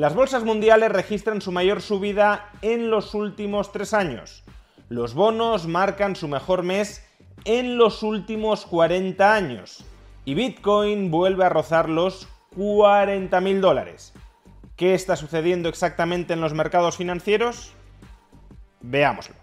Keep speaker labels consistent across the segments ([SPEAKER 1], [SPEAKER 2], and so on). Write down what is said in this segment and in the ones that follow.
[SPEAKER 1] Las bolsas mundiales registran su mayor subida en los últimos tres años. Los bonos marcan su mejor mes en los últimos 40 años. Y Bitcoin vuelve a rozar los 40.000 dólares. ¿Qué está sucediendo exactamente en los mercados financieros? Veámoslo.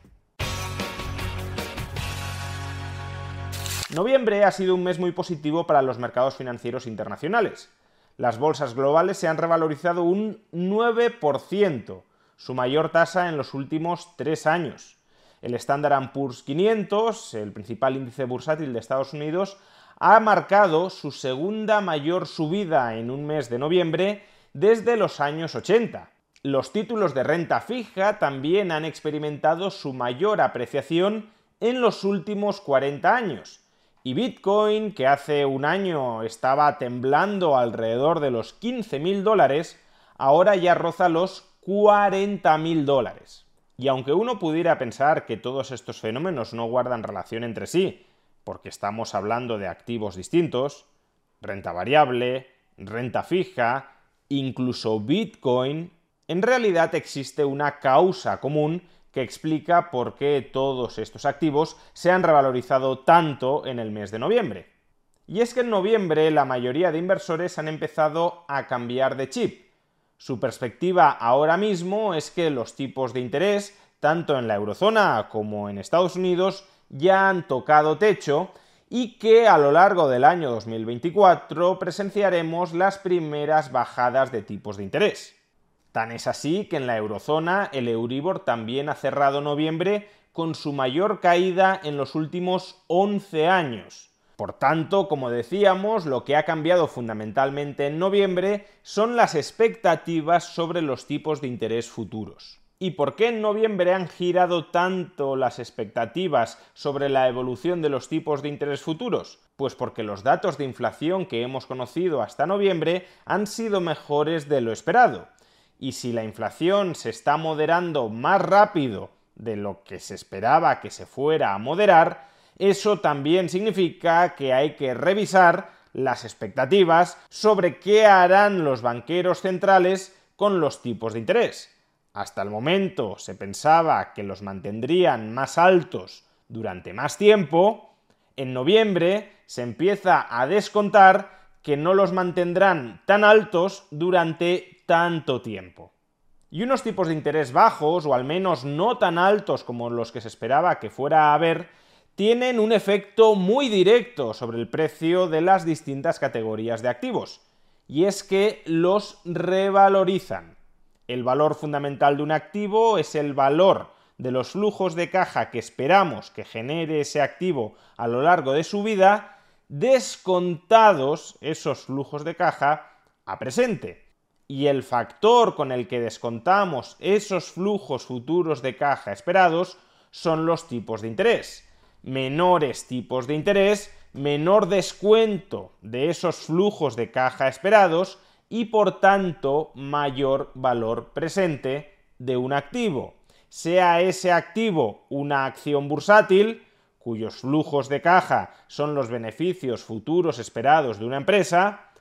[SPEAKER 1] Noviembre ha sido un mes muy positivo para los mercados financieros internacionales. Las bolsas globales se han revalorizado un 9%, su mayor tasa en los últimos tres años. El Standard Poor's 500, el principal índice bursátil de Estados Unidos, ha marcado su segunda mayor subida en un mes de noviembre desde los años 80. Los títulos de renta fija también han experimentado su mayor apreciación en los últimos 40 años. Y Bitcoin, que hace un año estaba temblando alrededor de los 15.000 dólares, ahora ya roza los 40.000 dólares. Y aunque uno pudiera pensar que todos estos fenómenos no guardan relación entre sí, porque estamos hablando de activos distintos, renta variable, renta fija, incluso Bitcoin, en realidad existe una causa común que explica por qué todos estos activos se han revalorizado tanto en el mes de noviembre. Y es que en noviembre la mayoría de inversores han empezado a cambiar de chip. Su perspectiva ahora mismo es que los tipos de interés, tanto en la eurozona como en Estados Unidos, ya han tocado techo y que a lo largo del año 2024 presenciaremos las primeras bajadas de tipos de interés. Tan es así que en la eurozona el Euribor también ha cerrado noviembre con su mayor caída en los últimos 11 años. Por tanto, como decíamos, lo que ha cambiado fundamentalmente en noviembre son las expectativas sobre los tipos de interés futuros. ¿Y por qué en noviembre han girado tanto las expectativas sobre la evolución de los tipos de interés futuros? Pues porque los datos de inflación que hemos conocido hasta noviembre han sido mejores de lo esperado. Y si la inflación se está moderando más rápido de lo que se esperaba que se fuera a moderar, eso también significa que hay que revisar las expectativas sobre qué harán los banqueros centrales con los tipos de interés. Hasta el momento se pensaba que los mantendrían más altos durante más tiempo, en noviembre se empieza a descontar que no los mantendrán tan altos durante tanto tiempo. Y unos tipos de interés bajos, o al menos no tan altos como los que se esperaba que fuera a haber, tienen un efecto muy directo sobre el precio de las distintas categorías de activos, y es que los revalorizan. El valor fundamental de un activo es el valor de los flujos de caja que esperamos que genere ese activo a lo largo de su vida, descontados esos flujos de caja a presente. Y el factor con el que descontamos esos flujos futuros de caja esperados son los tipos de interés. Menores tipos de interés, menor descuento de esos flujos de caja esperados, y por tanto mayor valor presente de un activo. Sea ese activo una acción bursátil, cuyos flujos de caja son los beneficios futuros esperados de una empresa,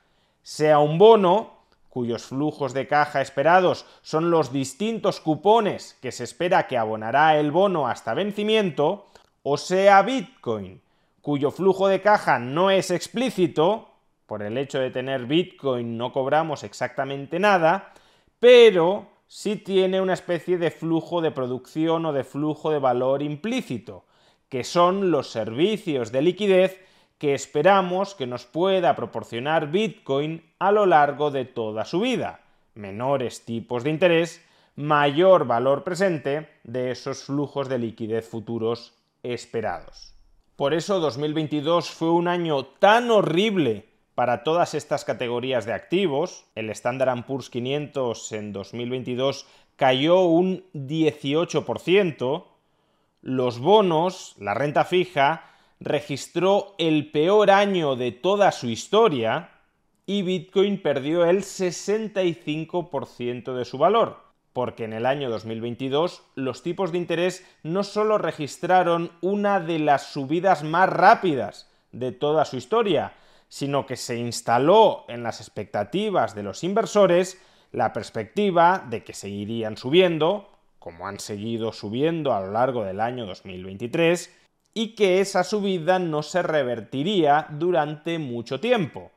[SPEAKER 1] sea un bono, cuyos flujos de caja esperados son los distintos cupones que se espera que abonará el bono hasta vencimiento, o sea Bitcoin, cuyo flujo de caja no es explícito, por el hecho de tener Bitcoin no cobramos exactamente nada, pero sí tiene una especie de flujo de producción o de flujo de valor implícito, que son los servicios de liquidez que esperamos que nos pueda proporcionar Bitcoin a lo largo de toda su vida. Menores tipos de interés, mayor valor presente de esos flujos de liquidez futuros esperados. Por eso 2022 fue un año tan horrible Para todas estas categorías de activos, el Standard Poor's 500 en 2022 cayó un 18%, los bonos, la renta fija, registró el peor año de toda su historia y Bitcoin perdió el 65% de su valor, porque en el año 2022 los tipos de interés no solo registraron una de las subidas más rápidas de toda su historia, sino que se instaló en las expectativas de los inversores la perspectiva de que seguirían subiendo, como han seguido subiendo a lo largo del año 2023, y que esa subida no se revertiría durante mucho tiempo.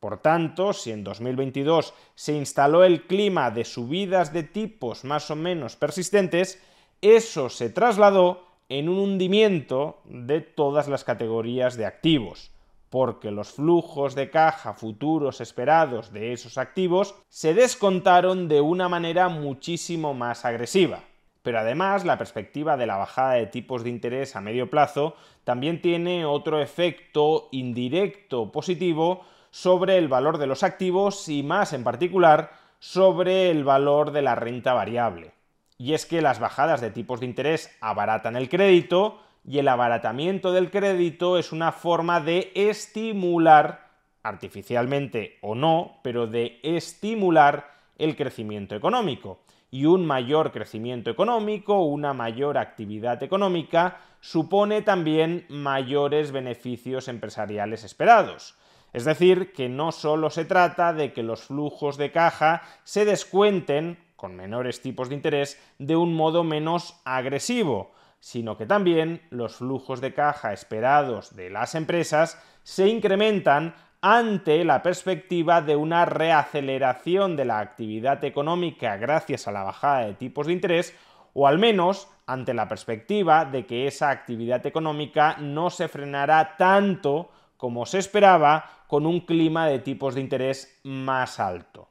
[SPEAKER 1] Por tanto, si en 2022 se instaló el clima de subidas de tipos más o menos persistentes, eso se trasladó en un hundimiento de todas las categorías de activos porque los flujos de caja futuros esperados de esos activos se descontaron de una manera muchísimo más agresiva. Pero además la perspectiva de la bajada de tipos de interés a medio plazo también tiene otro efecto indirecto positivo sobre el valor de los activos y más en particular sobre el valor de la renta variable. Y es que las bajadas de tipos de interés abaratan el crédito y el abaratamiento del crédito es una forma de estimular, artificialmente o no, pero de estimular el crecimiento económico. Y un mayor crecimiento económico, una mayor actividad económica, supone también mayores beneficios empresariales esperados. Es decir, que no solo se trata de que los flujos de caja se descuenten, con menores tipos de interés, de un modo menos agresivo, sino que también los flujos de caja esperados de las empresas se incrementan ante la perspectiva de una reaceleración de la actividad económica gracias a la bajada de tipos de interés o al menos ante la perspectiva de que esa actividad económica no se frenará tanto como se esperaba con un clima de tipos de interés más alto.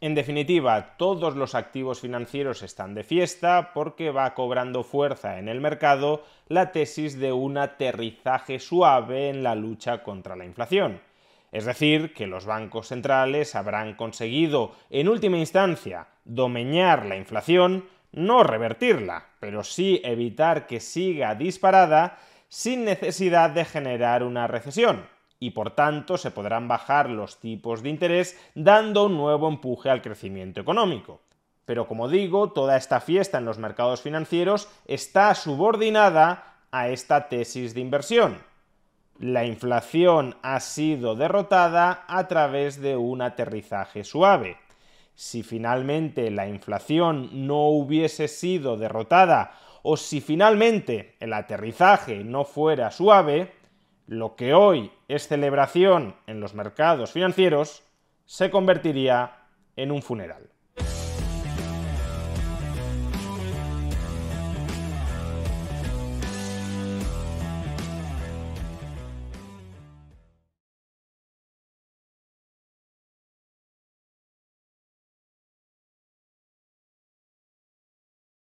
[SPEAKER 1] En definitiva, todos los activos financieros están de fiesta porque va cobrando fuerza en el mercado la tesis de un aterrizaje suave en la lucha contra la inflación. Es decir, que los bancos centrales habrán conseguido, en última instancia, domeñar la inflación, no revertirla, pero sí evitar que siga disparada sin necesidad de generar una recesión y por tanto se podrán bajar los tipos de interés dando un nuevo empuje al crecimiento económico. Pero como digo, toda esta fiesta en los mercados financieros está subordinada a esta tesis de inversión. La inflación ha sido derrotada a través de un aterrizaje suave. Si finalmente la inflación no hubiese sido derrotada o si finalmente el aterrizaje no fuera suave, lo que hoy es celebración en los mercados financieros se convertiría en un funeral.